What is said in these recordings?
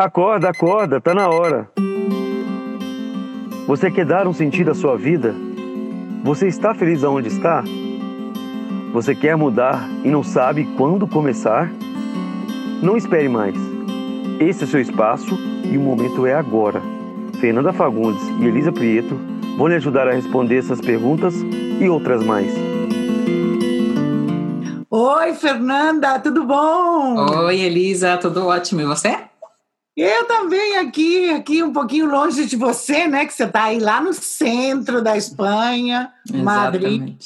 Acorda, acorda, tá na hora. Você quer dar um sentido à sua vida? Você está feliz aonde está? Você quer mudar e não sabe quando começar? Não espere mais. Esse é seu espaço e o momento é agora. Fernanda Fagundes e Elisa Prieto vão lhe ajudar a responder essas perguntas e outras mais. Oi, Fernanda, tudo bom? Oi, Elisa, tudo ótimo. E você? Eu também aqui, aqui um pouquinho longe de você, né? Que você está aí lá no centro da Espanha, Exatamente. Madrid.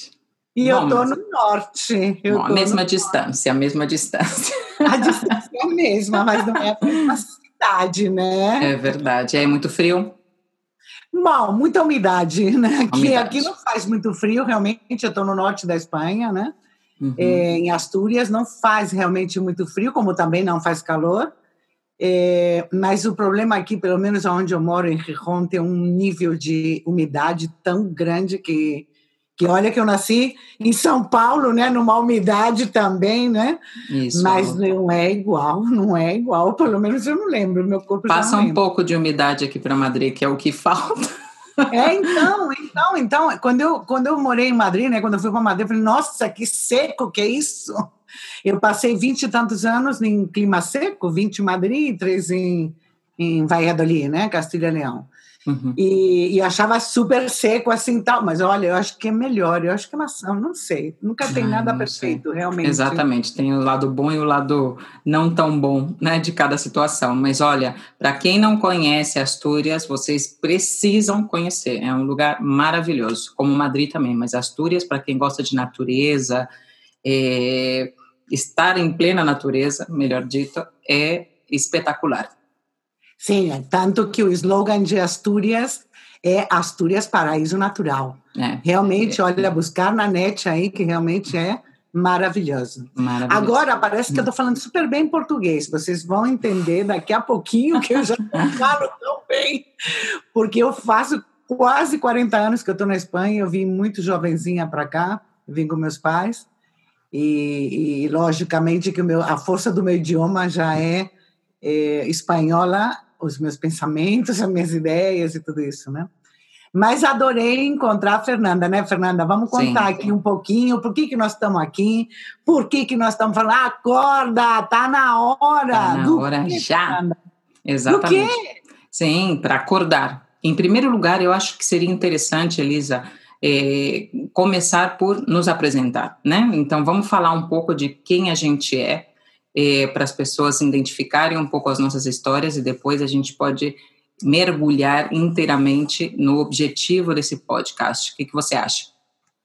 E eu estou no norte. Bom, a mesma no... distância, a mesma distância. A distância é a mesma, mas não é a mesma cidade, né? É verdade. É muito frio? Bom, muita umidade, né? Aqui, umidade. aqui não faz muito frio, realmente. Eu estou no norte da Espanha, né? Uhum. É, em Astúrias não faz realmente muito frio, como também não faz calor. É, mas o problema aqui, pelo menos onde eu moro, em Rijon, tem um nível de umidade tão grande que, que olha que eu nasci em São Paulo, né, numa umidade também, né? Isso. Mas não é igual, não é igual, pelo menos eu não lembro, meu corpo Passa um pouco de umidade aqui para Madrid, que é o que falta. É, então, então, então, quando eu, quando eu morei em Madrid, né, quando eu fui para Madrid, eu falei, nossa, que seco que é isso! Eu passei vinte e tantos anos em clima seco, 20 em Madrid e três em, em Valladolid, né, Castilha Leão. Uhum. E, e, achava super seco assim tal, mas olha, eu acho que é melhor, eu acho que é maçã, não sei, nunca tem nada perfeito, sei. realmente. Exatamente, tem o lado bom e o lado não tão bom, né, de cada situação. Mas olha, para quem não conhece Astúrias, vocês precisam conhecer, é um lugar maravilhoso, como Madrid também, mas Astúrias, para quem gosta de natureza, é, estar em plena natureza, melhor dito, é espetacular. Sim, é tanto que o slogan de Astúrias é Astúrias Paraíso Natural. É, realmente, é, olha, buscar na net aí, que realmente é maravilhoso. maravilhoso. Agora, parece que eu estou falando super bem português. Vocês vão entender daqui a pouquinho que eu já não falo tão bem, porque eu faço quase 40 anos que eu estou na Espanha. Eu vim muito jovenzinha para cá, vim com meus pais. E, e, logicamente que o meu, a força do meu idioma já é, é espanhola os meus pensamentos, as minhas ideias e tudo isso, né? Mas adorei encontrar a Fernanda, né, Fernanda? Vamos contar sim, aqui um pouquinho por que, que nós estamos aqui, por que, que nós estamos falando, acorda, tá na hora. Tá na Do hora já. Fernanda? Exatamente. Do quê? Sim, para acordar. Em primeiro lugar, eu acho que seria interessante, Elisa, é, começar por nos apresentar, né? Então, vamos falar um pouco de quem a gente é, é, para as pessoas identificarem um pouco as nossas histórias e depois a gente pode mergulhar inteiramente no objetivo desse podcast. O que, que você acha?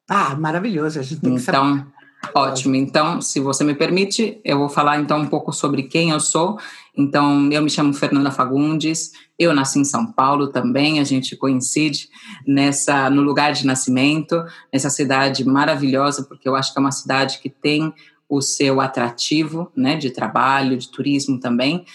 Ah, maravilhoso. A gente tem então, que ótimo. Então, se você me permite, eu vou falar então um pouco sobre quem eu sou. Então, eu me chamo Fernanda Fagundes. Eu nasci em São Paulo também. A gente coincide nessa no lugar de nascimento, nessa cidade maravilhosa, porque eu acho que é uma cidade que tem o seu atrativo, né, de trabalho, de turismo também.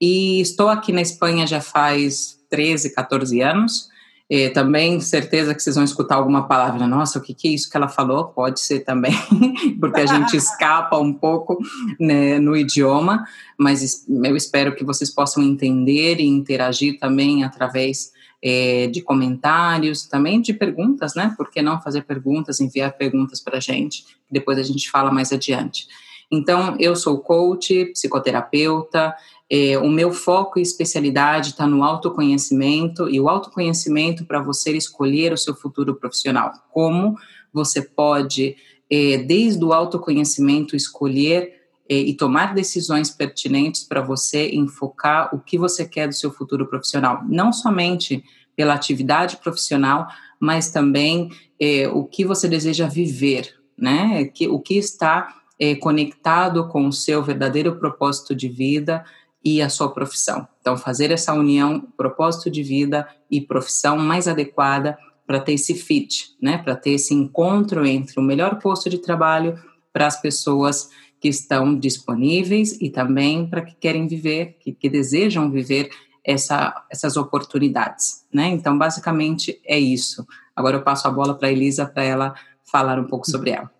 E estou aqui na Espanha já faz 13, 14 anos. E também certeza que vocês vão escutar alguma palavra, nossa, o que, que é isso que ela falou? Pode ser também, porque a gente escapa um pouco né, no idioma, mas eu espero que vocês possam entender e interagir também através é, de comentários, também de perguntas, né? Por que não fazer perguntas, enviar perguntas para a gente, depois a gente fala mais adiante. Então, eu sou coach, psicoterapeuta, é, o meu foco e especialidade está no autoconhecimento, e o autoconhecimento para você escolher o seu futuro profissional. Como você pode, é, desde o autoconhecimento, escolher é, e tomar decisões pertinentes para você enfocar o que você quer do seu futuro profissional. Não somente pela atividade profissional, mas também é, o que você deseja viver, né? Que, o que está é, conectado com o seu verdadeiro propósito de vida e a sua profissão. Então, fazer essa união, propósito de vida e profissão mais adequada para ter esse fit, né? Para ter esse encontro entre o melhor posto de trabalho para as pessoas que estão disponíveis e também para que querem viver, que, que desejam viver essa, essas oportunidades, né? Então, basicamente é isso. Agora eu passo a bola para a Elisa para ela falar um pouco sobre ela.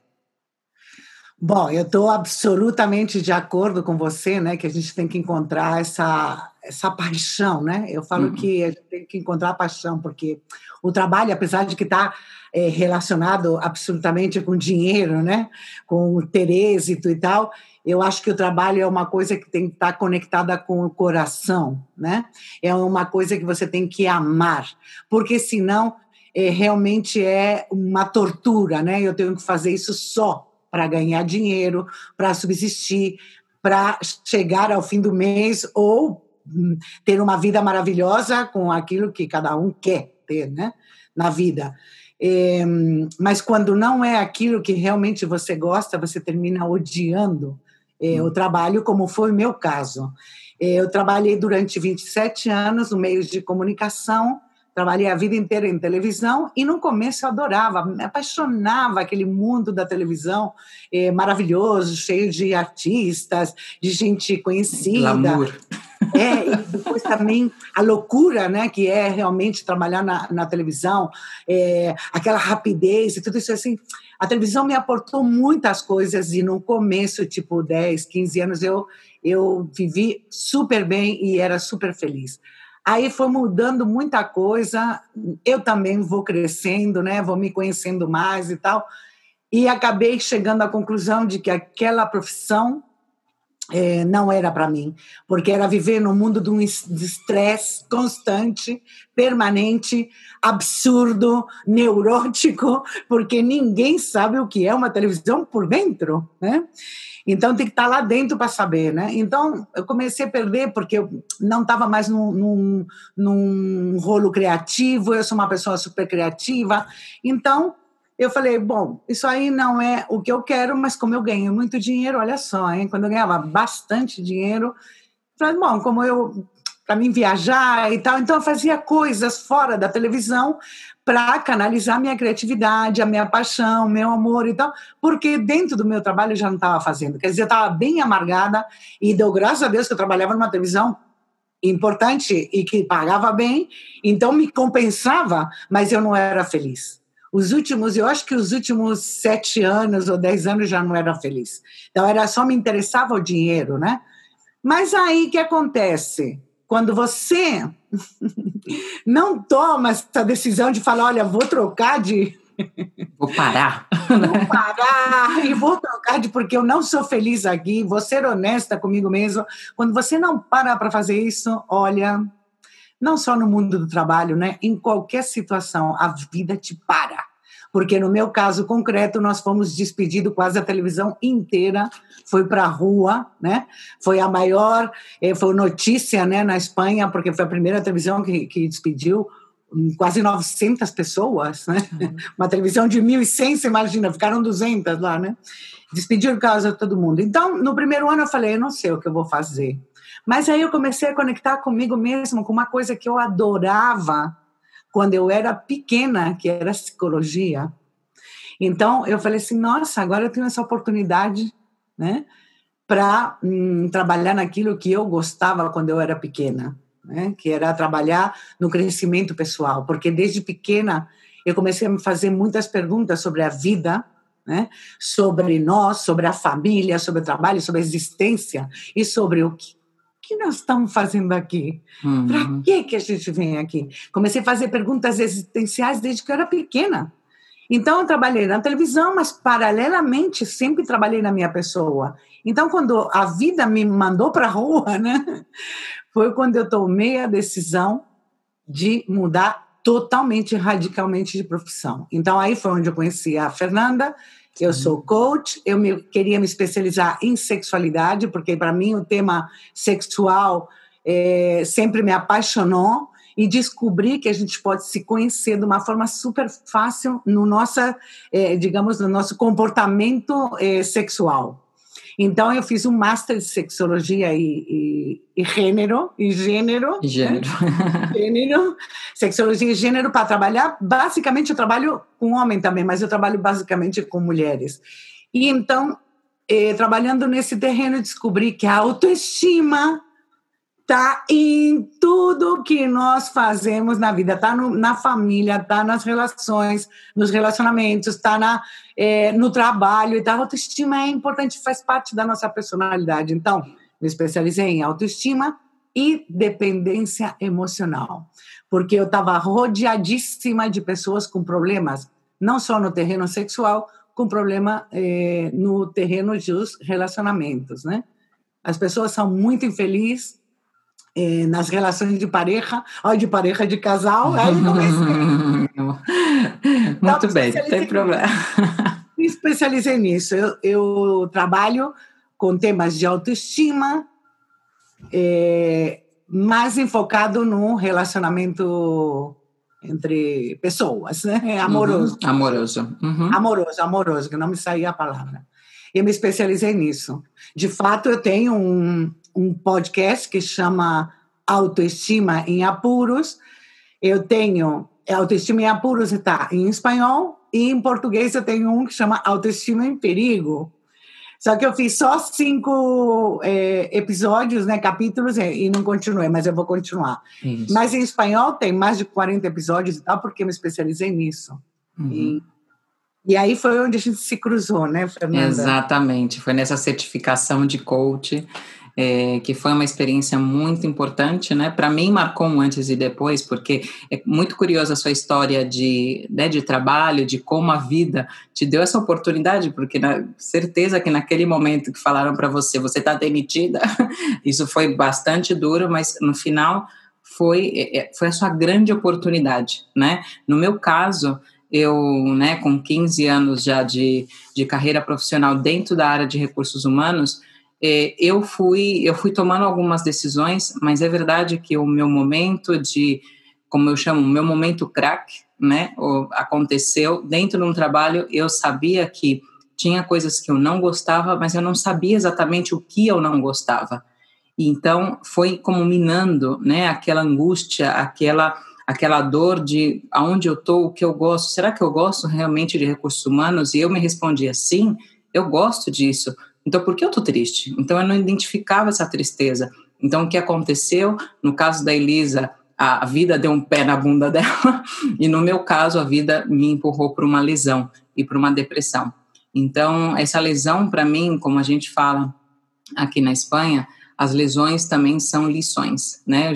Bom, eu estou absolutamente de acordo com você, né? Que a gente tem que encontrar essa, essa paixão, né? Eu falo uhum. que a gente tem que encontrar a paixão, porque o trabalho, apesar de que está é, relacionado absolutamente com dinheiro, né? Com ter êxito e tal, eu acho que o trabalho é uma coisa que tem que estar tá conectada com o coração, né? É uma coisa que você tem que amar, porque senão é, realmente é uma tortura, né? Eu tenho que fazer isso só para ganhar dinheiro, para subsistir, para chegar ao fim do mês ou hum, ter uma vida maravilhosa com aquilo que cada um quer ter, né, na vida. É, mas quando não é aquilo que realmente você gosta, você termina odiando é, o hum. trabalho, como foi o meu caso. É, eu trabalhei durante 27 anos no meio de comunicação, Trabalhei a vida inteira em televisão e no começo eu adorava, me apaixonava aquele mundo da televisão é, maravilhoso, cheio de artistas, de gente conhecida. Glamour. É, e depois também a loucura, né, que é realmente trabalhar na, na televisão, é, aquela rapidez e tudo isso assim. A televisão me aportou muitas coisas e no começo, tipo 10, 15 anos, eu, eu vivi super bem e era super feliz. Aí foi mudando muita coisa, eu também vou crescendo, né? Vou me conhecendo mais e tal. E acabei chegando à conclusão de que aquela profissão é, não era para mim, porque era viver no mundo de um estresse constante, permanente, absurdo, neurótico, porque ninguém sabe o que é uma televisão por dentro, né? Então tem que estar lá dentro para saber, né? Então eu comecei a perder porque eu não estava mais num, num, num rolo criativo, eu sou uma pessoa super criativa. Então eu falei, bom, isso aí não é o que eu quero, mas como eu ganho muito dinheiro, olha só, hein? Quando eu ganhava bastante dinheiro, falei, bom, como eu para mim viajar e tal, então eu fazia coisas fora da televisão para canalizar minha criatividade, a minha paixão, meu amor e tal, porque dentro do meu trabalho eu já não estava fazendo. Quer dizer, eu estava bem amargada e deu graças a Deus que eu trabalhava numa televisão importante e que pagava bem, então me compensava, mas eu não era feliz. Os últimos, eu acho que os últimos sete anos ou dez anos já não era feliz. Então era só me interessava o dinheiro, né? Mas aí que acontece? Quando você não toma essa decisão de falar, olha, vou trocar de. Vou parar. Vou parar e vou trocar de porque eu não sou feliz aqui, vou ser honesta comigo mesmo. Quando você não para para fazer isso, olha, não só no mundo do trabalho, né? Em qualquer situação, a vida te para porque no meu caso concreto nós fomos despedidos quase a televisão inteira foi para a rua, né? Foi a maior, eh, foi notícia, né, na Espanha, porque foi a primeira televisão que, que despediu hum, quase 900 pessoas, né? Uhum. Uma televisão de 1.100, você imagina, ficaram 200 lá, né? Despediram quase todo mundo. Então, no primeiro ano eu falei, eu não sei o que eu vou fazer. Mas aí eu comecei a conectar comigo mesmo com uma coisa que eu adorava, quando eu era pequena, que era psicologia. Então, eu falei assim: nossa, agora eu tenho essa oportunidade, né, para hum, trabalhar naquilo que eu gostava quando eu era pequena, né, que era trabalhar no crescimento pessoal, porque desde pequena eu comecei a me fazer muitas perguntas sobre a vida, né, sobre nós, sobre a família, sobre o trabalho, sobre a existência e sobre o que que nós estamos fazendo aqui? Uhum. Para que, que a gente vem aqui? Comecei a fazer perguntas existenciais desde que eu era pequena. Então, eu trabalhei na televisão, mas paralelamente sempre trabalhei na minha pessoa. Então, quando a vida me mandou para a rua, né, foi quando eu tomei a decisão de mudar totalmente, radicalmente de profissão. Então, aí foi onde eu conheci a Fernanda, eu sou coach, eu me, queria me especializar em sexualidade, porque para mim o tema sexual é, sempre me apaixonou e descobri que a gente pode se conhecer de uma forma super fácil no nossa, é, digamos, no nosso comportamento é, sexual. Então, eu fiz um Master de Sexologia e, e, e Gênero, e Gênero. E gênero. Né? gênero. Sexologia e Gênero para trabalhar. Basicamente, eu trabalho com homem também, mas eu trabalho basicamente com mulheres. E então, eh, trabalhando nesse terreno, descobri que a autoestima Está em tudo que nós fazemos na vida, está na família, está nas relações, nos relacionamentos, está é, no trabalho. Então, a autoestima é importante, faz parte da nossa personalidade. Então, me especializei em autoestima e dependência emocional, porque eu estava rodeadíssima de pessoas com problemas, não só no terreno sexual, com problema é, no terreno dos relacionamentos, né? As pessoas são muito infelizes é, nas relações de pareja, ou de pareja de casal, aí não Muito então, bem, não tem problema. Me especializei nisso. Eu, eu trabalho com temas de autoestima, é, mais enfocado no relacionamento entre pessoas, né? Amoroso. Uhum, amoroso. Uhum. Amoroso, amoroso, que não me saía a palavra. Eu me especializei nisso. De fato, eu tenho um, um podcast que chama Autoestima em Apuros. Eu tenho Autoestima em Apuros está em espanhol e em português eu tenho um que chama Autoestima em Perigo. Só que eu fiz só cinco é, episódios, né, capítulos, e não continuei, mas eu vou continuar. Isso. Mas em espanhol tem mais de 40 episódios e tal, porque eu me especializei nisso. Uhum. E, e aí foi onde a gente se cruzou, né, Fernanda? Exatamente, foi nessa certificação de coach é, que foi uma experiência muito importante, né? Para mim marcou um antes e depois, porque é muito curiosa a sua história de, né, de trabalho, de como a vida te deu essa oportunidade, porque na certeza que naquele momento que falaram para você, você está demitida, isso foi bastante duro, mas no final foi, é, é, foi a sua grande oportunidade, né? No meu caso, eu, né, com 15 anos já de, de carreira profissional dentro da área de recursos humanos, é, eu fui eu fui tomando algumas decisões, mas é verdade que o meu momento de, como eu chamo, meu momento crack, né, aconteceu dentro de um trabalho. Eu sabia que tinha coisas que eu não gostava, mas eu não sabia exatamente o que eu não gostava. Então foi como minando, né, aquela angústia, aquela aquela dor de aonde eu estou, o que eu gosto. Será que eu gosto realmente de recursos humanos? E eu me respondia sim, eu gosto disso então, por que eu estou triste? Então, eu não identificava essa tristeza. Então, o que aconteceu? No caso da Elisa, a, vida deu um pé na bunda dela, e no meu caso, a vida me empurrou para uma lesão e para uma depressão. Então, essa lesão, para mim, como a gente fala aqui na Espanha, as lesões também são lições, né?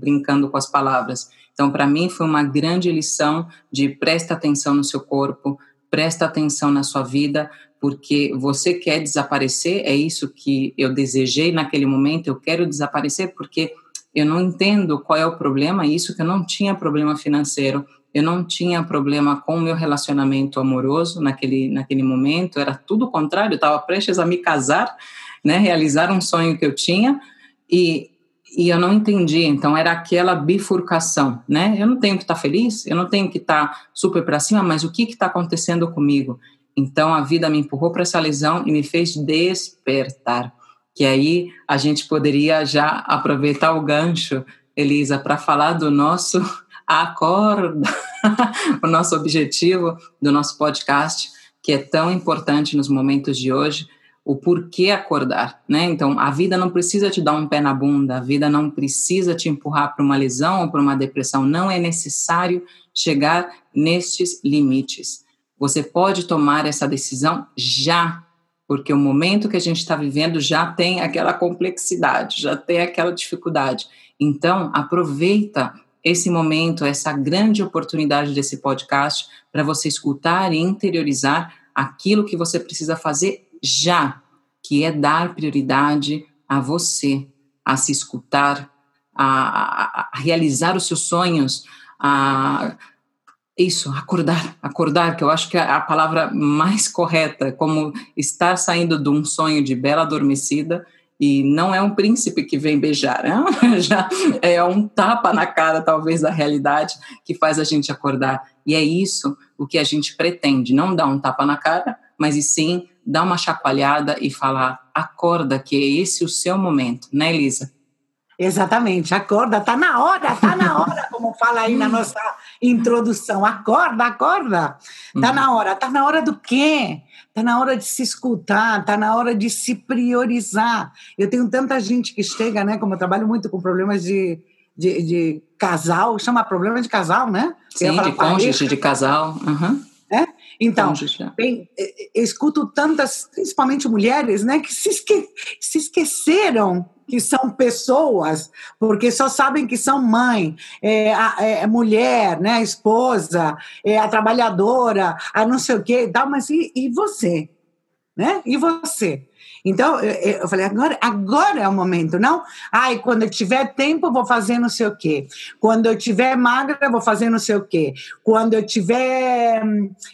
Brincando com as palavras. Então, para mim, foi uma grande lição de presta atenção no seu corpo, presta atenção na sua vida, porque você quer desaparecer, é isso que eu desejei naquele momento, eu quero desaparecer porque eu não entendo qual é o problema, isso que eu não tinha problema financeiro, eu não tinha problema com o meu relacionamento amoroso naquele, naquele momento, era tudo o contrário, eu estava prestes a me casar, né, realizar um sonho que eu tinha, e, e eu não entendi, então era aquela bifurcação, né, eu não tenho que estar tá feliz, eu não tenho que estar tá super para cima, mas o que está acontecendo comigo? Então a vida me empurrou para essa lesão e me fez despertar. Que aí a gente poderia já aproveitar o gancho, Elisa, para falar do nosso acorda, o nosso objetivo do nosso podcast, que é tão importante nos momentos de hoje, o porquê acordar, né? Então, a vida não precisa te dar um pé na bunda, a vida não precisa te empurrar para uma lesão ou para uma depressão, não é necessário chegar nestes limites. Você pode tomar essa decisão já, porque o momento que a gente está vivendo já tem aquela complexidade, já tem aquela dificuldade. Então, aproveita esse momento, essa grande oportunidade desse podcast para você escutar e interiorizar aquilo que você precisa fazer já, que é dar prioridade a você, a se escutar, a, a, a realizar os seus sonhos, a isso, acordar, acordar, que eu acho que é a palavra mais correta, como estar saindo de um sonho de bela adormecida e não é um príncipe que vem beijar, né? já é um tapa na cara, talvez, da realidade que faz a gente acordar. E é isso o que a gente pretende, não dar um tapa na cara, mas e sim dar uma chacoalhada e falar: acorda, que é esse o seu momento, né, Elisa? Exatamente, acorda, tá na hora, tá na hora, como fala aí na nossa introdução. Acorda, acorda. Tá uhum. na hora. Tá na hora do quê? Tá na hora de se escutar, tá na hora de se priorizar. Eu tenho tanta gente que chega, né? Como eu trabalho muito com problemas de, de, de casal, chama problema de casal, né? Sim, de cônjuge, de casal. Uhum. É? Então, bem, eu escuto tantas, principalmente mulheres, né, que se, esque se esqueceram que são pessoas, porque só sabem que são mãe, é, a, é, mulher, né, a esposa, é, a trabalhadora, a não sei o quê, tal, mas e, e você? Né? E você? Então, eu falei, agora, agora é o momento, não? Ai, quando eu tiver tempo, vou fazer não sei o quê. Quando eu tiver magra, vou fazer não sei o quê. Quando eu tiver,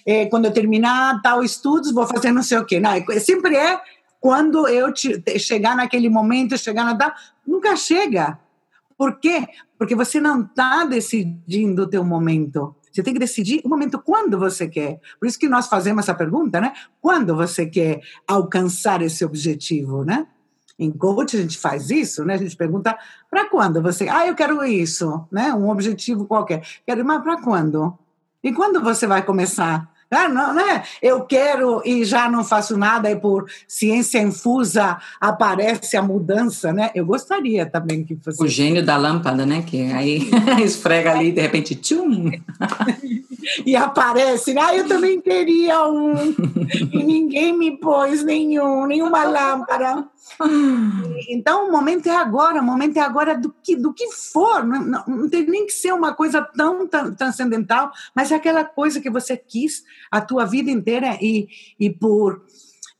é, quando eu terminar tal estudos, vou fazer não sei o quê. Não, é, sempre é quando eu te, chegar naquele momento, chegar na data, nunca chega. Por quê? Porque você não está decidindo o teu momento. Você tem que decidir o momento quando você quer. Por isso que nós fazemos essa pergunta, né? Quando você quer alcançar esse objetivo, né? Em coach a gente faz isso, né? A gente pergunta para quando você, ah, eu quero isso, né? Um objetivo qualquer. Quero, mas para quando? E quando você vai começar? Ah, não, né? Eu quero e já não faço nada, e por ciência infusa aparece a mudança, né? Eu gostaria também que fosse. O gênio da lâmpada, né? Que aí esfrega ali de repente, tchum! e aparece, ah, eu também queria um. e ninguém me pôs nenhum, nenhuma lâmpada. Então, o momento é agora, o momento é agora do que, do que for. Não, não, não tem nem que ser uma coisa tão, tão transcendental, mas é aquela coisa que você quis a tua vida inteira e, e por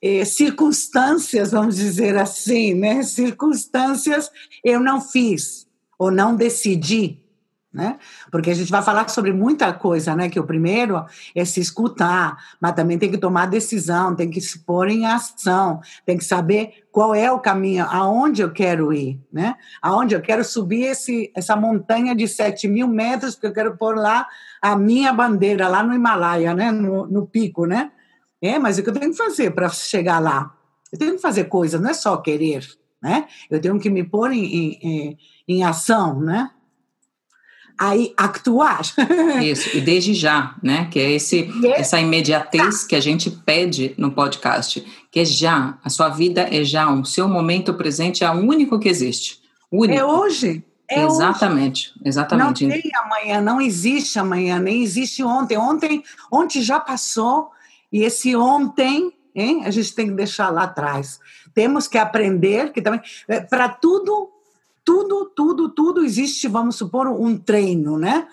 eh, circunstâncias, vamos dizer assim, né? Circunstâncias eu não fiz ou não decidi né? Porque a gente vai falar sobre muita coisa, né? Que o primeiro é se escutar, mas também tem que tomar decisão, tem que se pôr em ação, tem que saber qual é o caminho, aonde eu quero ir, né? Aonde eu quero subir esse, essa montanha de 7 mil metros, porque eu quero pôr lá a minha bandeira, lá no Himalaia, né? No, no pico, né? É, mas o que eu tenho que fazer para chegar lá? Eu tenho que fazer coisas, não é só querer, né? Eu tenho que me pôr em, em, em ação, né? Aí actuar. Isso, e desde já, né? Que é esse, é essa imediatez que a gente pede no podcast, que é já, a sua vida é já, o seu momento presente é o único que existe. Único. É hoje. É exatamente, hoje. exatamente. Não tem amanhã, não existe amanhã, nem existe ontem. Ontem, ontem já passou e esse ontem, hein, a gente tem que deixar lá atrás. Temos que aprender que também é, para tudo tudo, tudo, tudo existe, vamos supor, um treino, né?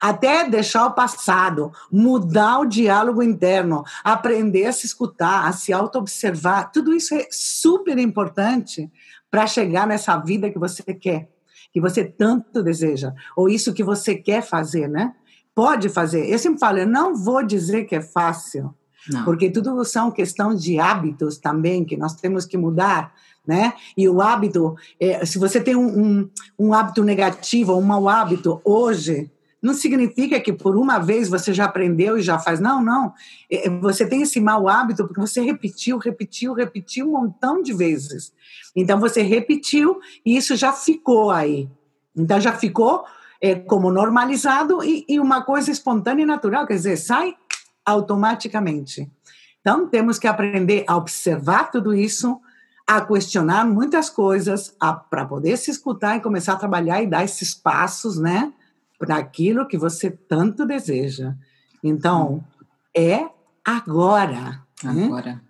Até deixar o passado, mudar o diálogo interno, aprender a se escutar, a se auto-observar, tudo isso é super importante para chegar nessa vida que você quer, que você tanto deseja, ou isso que você quer fazer, né? Pode fazer. Eu sempre falo, eu não vou dizer que é fácil, porque tudo são questões de hábitos também que nós temos que mudar né? E o hábito, é, se você tem um, um, um hábito negativo um mau hábito hoje, não significa que por uma vez você já aprendeu e já faz. Não, não. É, você tem esse mau hábito porque você repetiu, repetiu, repetiu um montão de vezes. Então você repetiu e isso já ficou aí. Então já ficou é, como normalizado e, e uma coisa espontânea e natural, quer dizer, sai automaticamente. Então temos que aprender a observar tudo isso, a questionar muitas coisas, para poder se escutar e começar a trabalhar e dar esses passos, né, para aquilo que você tanto deseja. Então, é agora. Né? Agora. Né?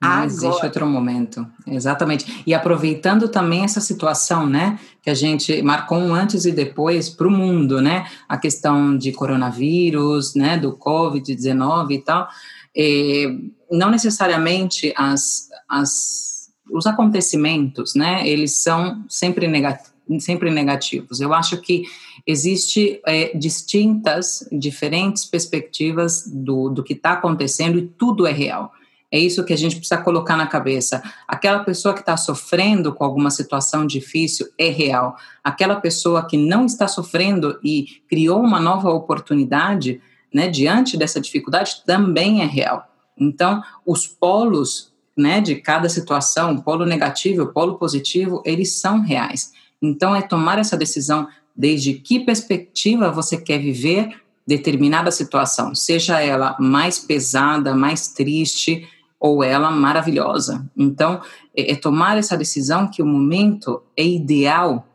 Não agora. existe outro momento. Exatamente. E aproveitando também essa situação, né, que a gente marcou um antes e depois para o mundo, né, a questão de coronavírus, né, do Covid-19 e tal, e eh, não necessariamente as, as os acontecimentos, né, eles são sempre, negativos, sempre negativos. Eu acho que existe é, distintas, diferentes perspectivas do, do que está acontecendo e tudo é real. É isso que a gente precisa colocar na cabeça. Aquela pessoa que está sofrendo com alguma situação difícil é real. Aquela pessoa que não está sofrendo e criou uma nova oportunidade, né, diante dessa dificuldade, também é real. Então, os polos né, de cada situação, polo negativo polo positivo, eles são reais. Então, é tomar essa decisão desde que perspectiva você quer viver determinada situação, seja ela mais pesada, mais triste ou ela maravilhosa. Então, é, é tomar essa decisão que o momento é ideal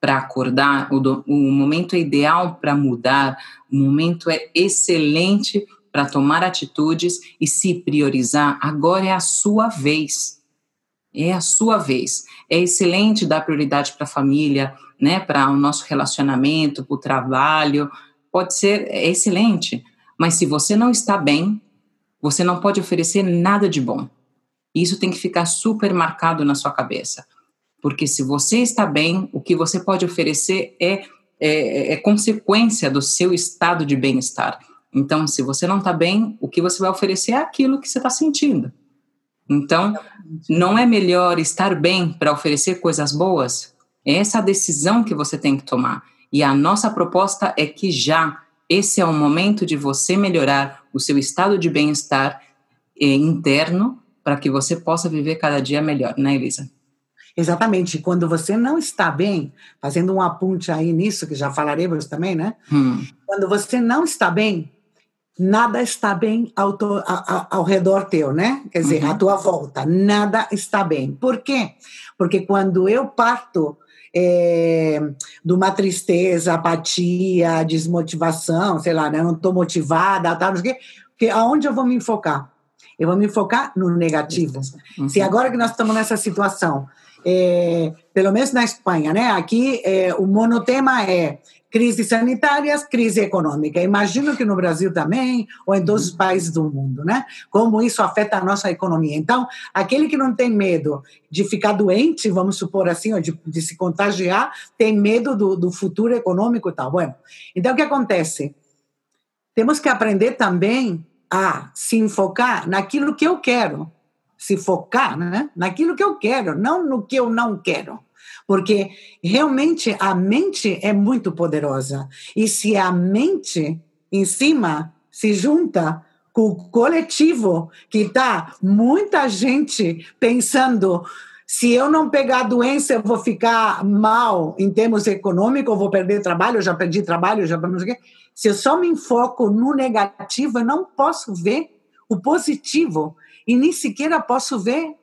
para acordar, o, do, o momento é ideal para mudar, o momento é excelente para tomar atitudes e se priorizar. Agora é a sua vez. É a sua vez. É excelente dar prioridade para a família, né, para o nosso relacionamento, para o trabalho. Pode ser é excelente, mas se você não está bem, você não pode oferecer nada de bom. Isso tem que ficar super marcado na sua cabeça. Porque se você está bem, o que você pode oferecer é, é, é consequência do seu estado de bem-estar. Então, se você não está bem, o que você vai oferecer é aquilo que você está sentindo. Então, não é melhor estar bem para oferecer coisas boas? É essa a decisão que você tem que tomar. E a nossa proposta é que já esse é o momento de você melhorar o seu estado de bem-estar eh, interno para que você possa viver cada dia melhor, né, Elisa? Exatamente. Quando você não está bem, fazendo um apunte aí nisso, que já falaremos também, né? Hum. Quando você não está bem, nada está bem ao, to, ao, ao redor teu, né? Quer dizer, uhum. à tua volta, nada está bem. Por quê? Porque quando eu parto é, de uma tristeza, apatia, desmotivação, sei lá, né? não estou motivada, tal, não sei o quê, porque aonde eu vou me enfocar? Eu vou me focar no negativo. Uhum. Se agora que nós estamos nessa situação, é, pelo menos na Espanha, né? Aqui é, o monotema é crises sanitárias, crise econômica. Imagino que no Brasil também, ou em todos os países do mundo, né? Como isso afeta a nossa economia. Então, aquele que não tem medo de ficar doente, vamos supor assim, ou de, de se contagiar, tem medo do, do futuro econômico e tal. Bueno, então o que acontece? Temos que aprender também a se enfocar naquilo que eu quero, se focar né? naquilo que eu quero, não no que eu não quero. Porque realmente a mente é muito poderosa. E se a mente em cima se junta com o coletivo, que está muita gente pensando se eu não pegar a doença, eu vou ficar mal em termos econômicos, eu vou perder trabalho, eu já perdi trabalho, já não sei o quê. Se eu só me enfoco no negativo, eu não posso ver o positivo e nem sequer posso ver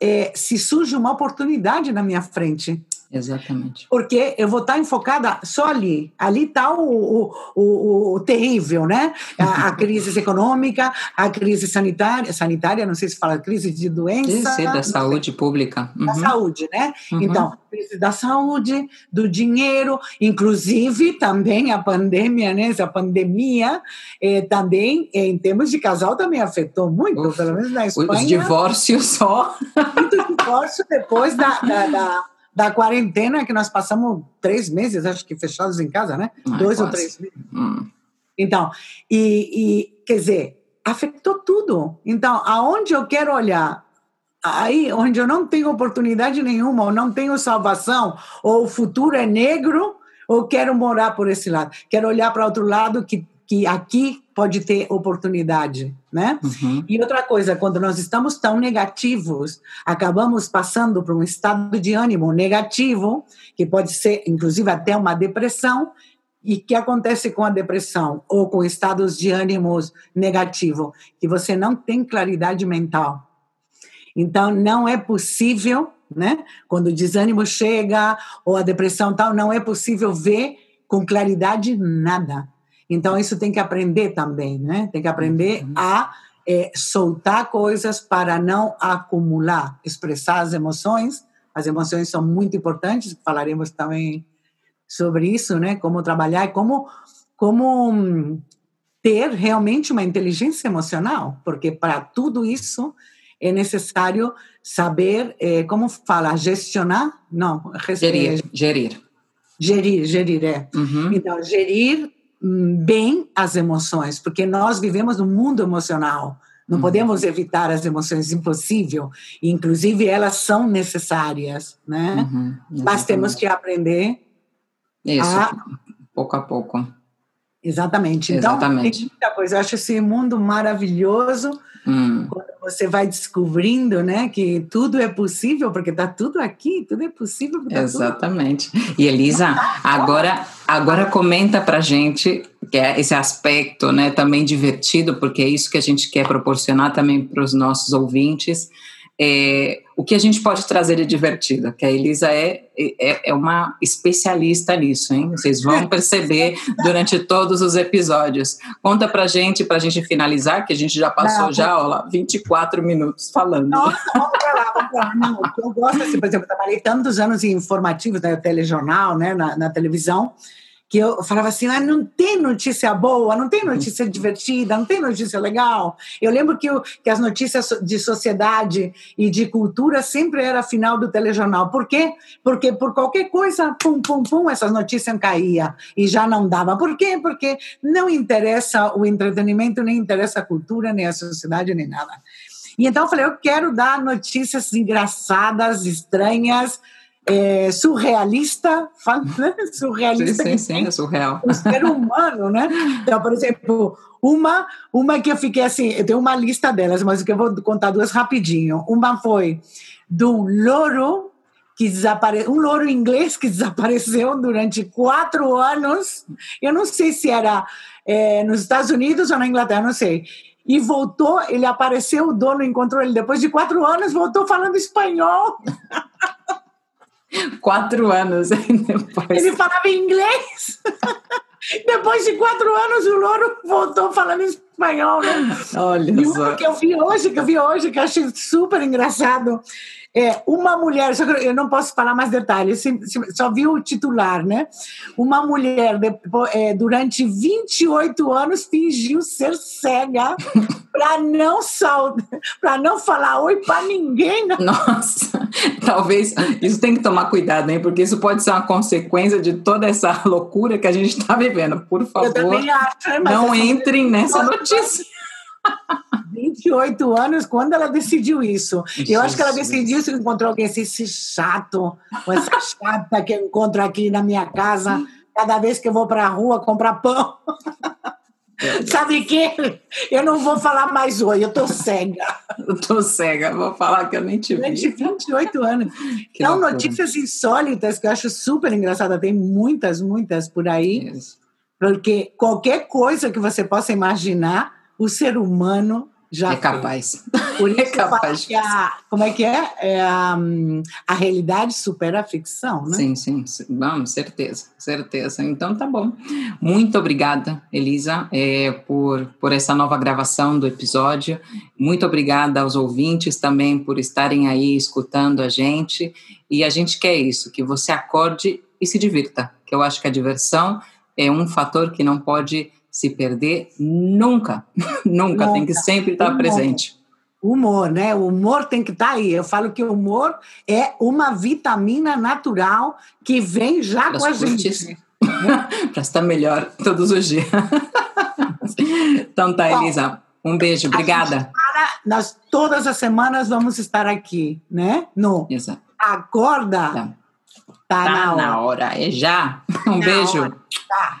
é, se surge uma oportunidade na minha frente. Exatamente. Porque eu vou estar enfocada só ali. Ali está o, o, o, o, terrível, né? A, a, crise econômica, a crise sanitária, sanitária, não sei se fala crise de doença. Sim, da saúde pública. Uhum. Da saúde, né? Uhum. Então, crise da saúde, do dinheiro, inclusive também a pandemia, né? Essa pandemia eh, também, eh, em termos de casal, também afetou muito, pelo menos na Espanha. Os divórcios só. Muito divórcio depois da, da, da da quarentena, que nós passamos três meses, acho que fechados em casa, né? Ai, Dois quase. ou três meses. Hum. Então, e, e, quer dizer, afetou tudo. Então, aonde eu quero olhar, aí onde eu não tenho oportunidade nenhuma, ou não tenho salvação, ou o futuro é negro, ou quero morar por esse lado. Quero olhar para outro lado que que aqui pode ter oportunidade, né? Uhum. E outra coisa, quando nós estamos tão negativos, acabamos passando por um estado de ânimo negativo, que pode ser, inclusive, até uma depressão. E o que acontece com a depressão ou com estados de ânimos negativo? Que você não tem claridade mental. Então, não é possível, né? Quando o desânimo chega ou a depressão tal, não é possível ver com claridade nada. Então, isso tem que aprender também, né? Tem que aprender uhum. a é, soltar coisas para não acumular, expressar as emoções. As emoções são muito importantes, falaremos também sobre isso, né? Como trabalhar e como, como hum, ter realmente uma inteligência emocional, porque para tudo isso é necessário saber, é, como fala, gestionar? Não, gerir. Gerir, gerir, gerir é. Uhum. Então, gerir bem as emoções, porque nós vivemos num mundo emocional. Não uhum. podemos evitar as emoções, impossível. Inclusive, elas são necessárias, né? Uhum, Mas temos que aprender Isso, a... pouco a pouco. Exatamente. Então, Exatamente. tem muita coisa. Eu acho esse mundo maravilhoso. Hum. Quando você vai descobrindo, né, que tudo é possível, porque está tudo aqui, tudo é possível. Tá Exatamente. Tudo... E Elisa, agora, agora comenta para gente que é esse aspecto, né, também divertido, porque é isso que a gente quer proporcionar também para os nossos ouvintes é, o que a gente pode trazer de divertido, que a Elisa é, é, é, uma especialista nisso, hein? Vocês vão perceber durante todos os episódios. Conta pra gente, pra gente finalizar, que a gente já passou Não, já, ó lá, 24 minutos falando. Nossa, vamos pra lá, vamos pra lá. Não, eu gosto, assim, por exemplo, eu trabalhei tantos anos em informativos, né, telejornal, né, na, na televisão, que eu falava assim, ah, não tem notícia boa, não tem notícia divertida, não tem notícia legal. Eu lembro que, eu, que as notícias de sociedade e de cultura sempre era final do telejornal. Por quê? Porque por qualquer coisa, pum, pum, pum, essas notícias caíam e já não dava. Por quê? Porque não interessa o entretenimento, nem interessa a cultura, nem a sociedade, nem nada. E então eu falei, eu quero dar notícias engraçadas, estranhas, é, surrealista, surrealista. Sim, sim, sim, é surreal. O ser humano, né? Então, por exemplo, uma, uma que eu fiquei assim, eu tenho uma lista delas, mas que eu vou contar duas rapidinho. Uma foi do louro que desapareceu, um louro inglês que desapareceu durante quatro anos. Eu não sei se era é, nos Estados Unidos ou na Inglaterra, não sei. E voltou, ele apareceu, o dono encontrou ele depois de quatro anos, voltou falando espanhol. Quatro anos depois. Ele falava inglês. Depois de quatro anos, o louro voltou falando espanhol, né? Olha e só. que eu vi hoje, que eu vi hoje, que eu achei super engraçado. É, uma mulher, eu não posso falar mais detalhes, só vi o titular, né? Uma mulher, é, durante 28 anos, fingiu ser cega para não, para não falar oi para ninguém. Nossa, talvez isso tem que tomar cuidado, hein? Porque isso pode ser uma consequência de toda essa loucura que a gente está vivendo. Por favor, acho, não entrem nessa notícia. 28 anos, quando ela decidiu isso? Jesus. Eu acho que ela decidiu isso, encontrou alguém assim, esse chato, ou essa chata que eu encontro aqui na minha casa, cada vez que eu vou para a rua comprar pão. Sabe que eu não vou falar mais oi, eu tô cega. Eu tô cega, vou falar que eu nem te vi. Durante 28 anos. Que então, loucura. notícias insólitas que eu acho super engraçada, tem muitas, muitas por aí. Isso. Porque qualquer coisa que você possa imaginar, o ser humano já é capaz. Por isso é capaz. Que a, como é que é? é a, a, realidade supera a ficção, né? Sim, sim, sim. Vamos, certeza, certeza. Então tá bom. Muito obrigada, Elisa, é, por, por essa nova gravação do episódio. Muito obrigada aos ouvintes também por estarem aí escutando a gente. E a gente quer isso, que você acorde e se divirta, que eu acho que a diversão é um fator que não pode se perder nunca. nunca, tem que sempre estar humor. presente. Humor, né? O humor tem que estar aí. Eu falo que o humor é uma vitamina natural que vem já com a gente. Para estar melhor todos os dias. então tá, Elisa. Um beijo, obrigada. Para, nós todas as semanas vamos estar aqui, né? No Exato. Acorda. Tá, tá, tá na, hora. na hora. É já. Um na beijo. Tá.